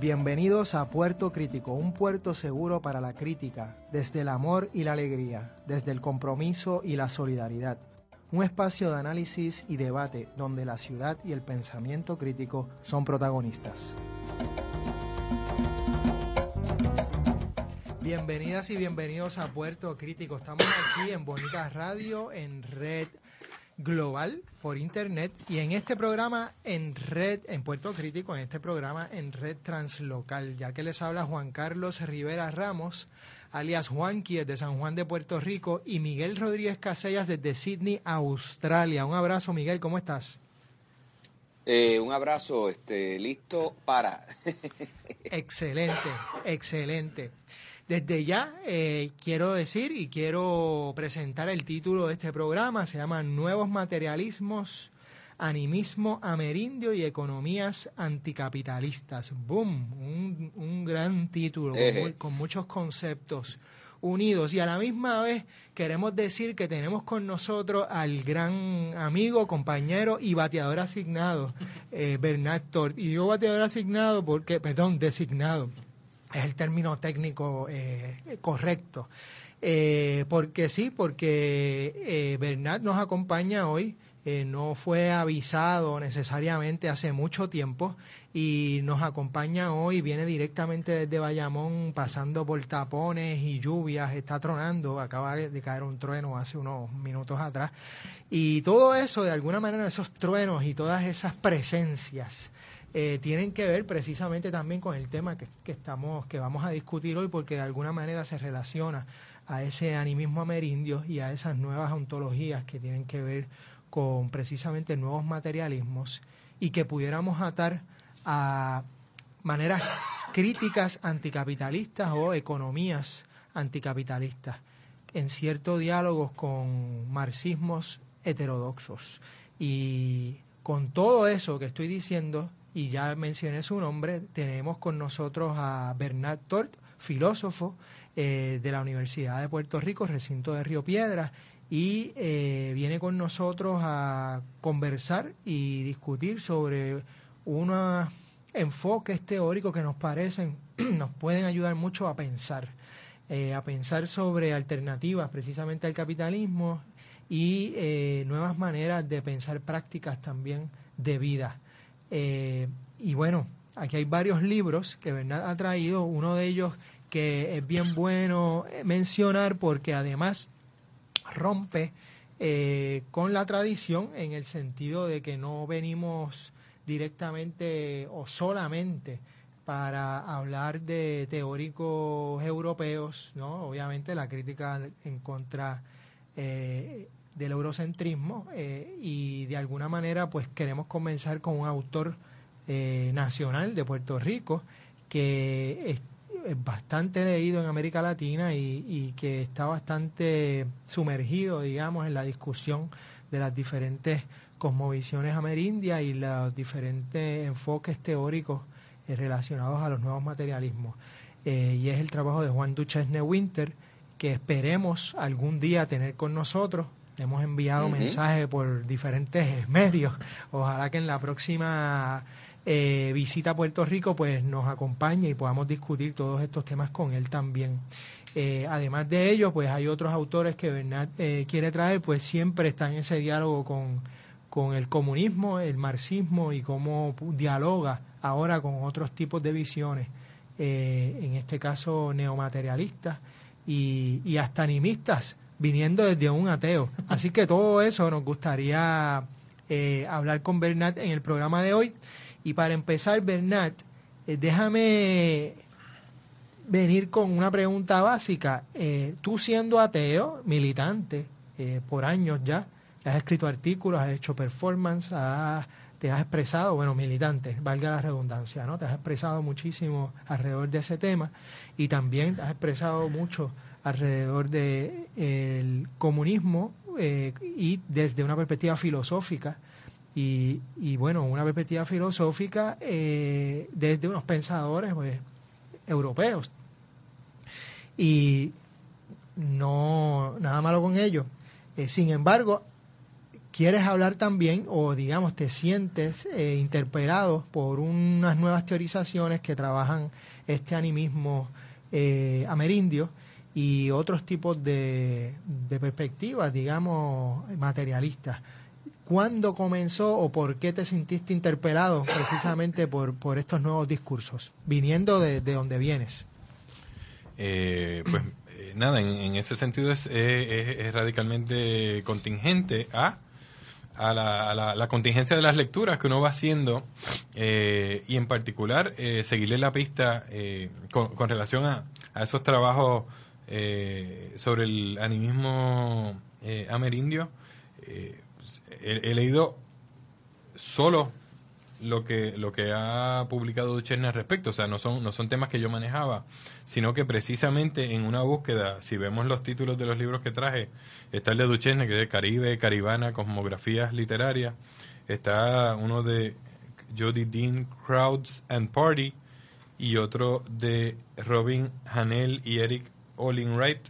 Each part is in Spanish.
Bienvenidos a Puerto Crítico, un puerto seguro para la crítica, desde el amor y la alegría, desde el compromiso y la solidaridad. Un espacio de análisis y debate donde la ciudad y el pensamiento crítico son protagonistas. Bienvenidas y bienvenidos a Puerto Crítico. Estamos aquí en Bonita Radio, en Red global por internet y en este programa en red, en Puerto Crítico, en este programa en red translocal, ya que les habla Juan Carlos Rivera Ramos, alias Juanqui de San Juan de Puerto Rico y Miguel Rodríguez Casellas desde Sydney, Australia. Un abrazo, Miguel, ¿cómo estás? Eh, un abrazo, este, listo para. excelente, excelente. Desde ya eh, quiero decir y quiero presentar el título de este programa, se llama Nuevos Materialismos, Animismo Amerindio y Economías Anticapitalistas. ¡Boom! Un, gran título con, muchos conceptos unidos y a la misma vez queremos decir que tenemos con nosotros al gran amigo, compañero y bateador asignado, eh, Bernard Tort. Y digo bateador asignado porque, perdón, designado es el término técnico eh, correcto. Eh, porque sí, porque eh, Bernat nos acompaña hoy, eh, no fue avisado necesariamente hace mucho tiempo y nos acompaña hoy, viene directamente desde Bayamón, pasando por tapones y lluvias, está tronando, acaba de caer un trueno hace unos minutos atrás. Y todo eso, de alguna manera, esos truenos y todas esas presencias eh, tienen que ver precisamente también con el tema que, estamos, que vamos a discutir hoy, porque de alguna manera se relaciona a ese animismo amerindio y a esas nuevas ontologías que tienen que ver con precisamente nuevos materialismos y que pudiéramos atar a maneras críticas anticapitalistas o economías anticapitalistas en ciertos diálogos con marxismos heterodoxos. Y con todo eso que estoy diciendo, y ya mencioné su nombre, tenemos con nosotros a Bernard Tort, filósofo eh, de la Universidad de Puerto Rico, recinto de Río Piedras, y eh, viene con nosotros a conversar y discutir sobre unos enfoques teóricos que nos parecen, nos pueden ayudar mucho a pensar, eh, a pensar sobre alternativas precisamente al capitalismo y nuevas maneras de pensar prácticas también de vida. Eh, y bueno, aquí hay varios libros que Bernard ha traído, uno de ellos que es bien bueno mencionar porque además rompe eh, con la tradición en el sentido de que no venimos directamente o solamente para hablar de teóricos europeos, ¿no? Obviamente la crítica en contra eh, del eurocentrismo eh, y de alguna manera pues queremos comenzar con un autor eh, nacional de Puerto Rico que es, bastante leído en América Latina y, que está bastante sumergido digamos en la discusión de las diferentes cosmovisiones amerindias y los diferentes enfoques teóricos eh, relacionados a los nuevos materialismos. Y es el trabajo de Juan Duchesne Winter que esperemos algún día tener con nosotros hemos enviado mensajes por diferentes medios. Ojalá que en la próxima eh, visita a Puerto Rico pues nos acompañe y podamos discutir todos estos temas con él también. Eh, además de ello, pues hay otros autores que Bernat eh, quiere traer, pues siempre está en ese diálogo con, con el comunismo, el marxismo y cómo dialoga ahora con otros tipos de visiones, en este caso neomaterialistas y, y hasta animistas viniendo desde un ateo. Así que todo eso nos gustaría eh, hablar con Bernat en el programa de hoy. Y para empezar, Bernat, eh, déjame venir con una pregunta básica. Eh, tú siendo ateo, militante, por años ya, has escrito artículos, has hecho performance, te has expresado, bueno, militante, valga la redundancia, ¿no? Te has expresado muchísimo alrededor de ese tema y también te has expresado mucho alrededor del el comunismo eh, y desde una perspectiva filosófica y, bueno, una perspectiva filosófica eh, desde unos pensadores pues, europeos. Y no, nada malo con ello. Eh, sin embargo, quieres hablar también, o digamos, te sientes interpelado por unas nuevas teorizaciones que trabajan este animismo amerindio y otros tipos de, de perspectivas, digamos, materialistas. ¿Cuándo comenzó o por qué te sentiste interpelado precisamente por, por estos nuevos discursos, viniendo de, de donde vienes? Eh, pues eh, nada, en, ese sentido es, es, radicalmente contingente a, a, la, la, contingencia de las lecturas que uno va haciendo eh, y en particular seguirle la pista con, con, relación a, a esos trabajos sobre el animismo amerindio. He, he, leído solo lo que lo que ha publicado Duchenne al respecto, o sea, no son no son temas que yo manejaba, sino que precisamente en una búsqueda, si vemos los títulos de los libros que traje, está el de Duchenne que es Caribe, Caribana, Cosmografías Literarias, está uno de Jody Dean, Crowds and Party, y otro de Robin Hanel y Eric Olinwright,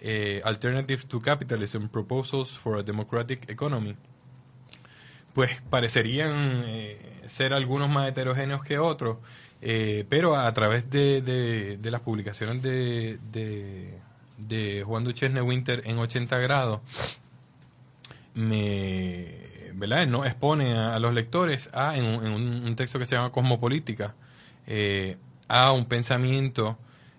eh, Alternative to Capitalism, Proposals for a Democratic Economy pues parecerían eh, ser algunos más heterogéneos que otros, eh, pero a través de, de, las publicaciones de, de, Juan Duchesne Winter en 80 grados, me, ¿verdad? no expone a, los lectores a, en, un, texto que se llama Cosmopolítica, eh, a un pensamiento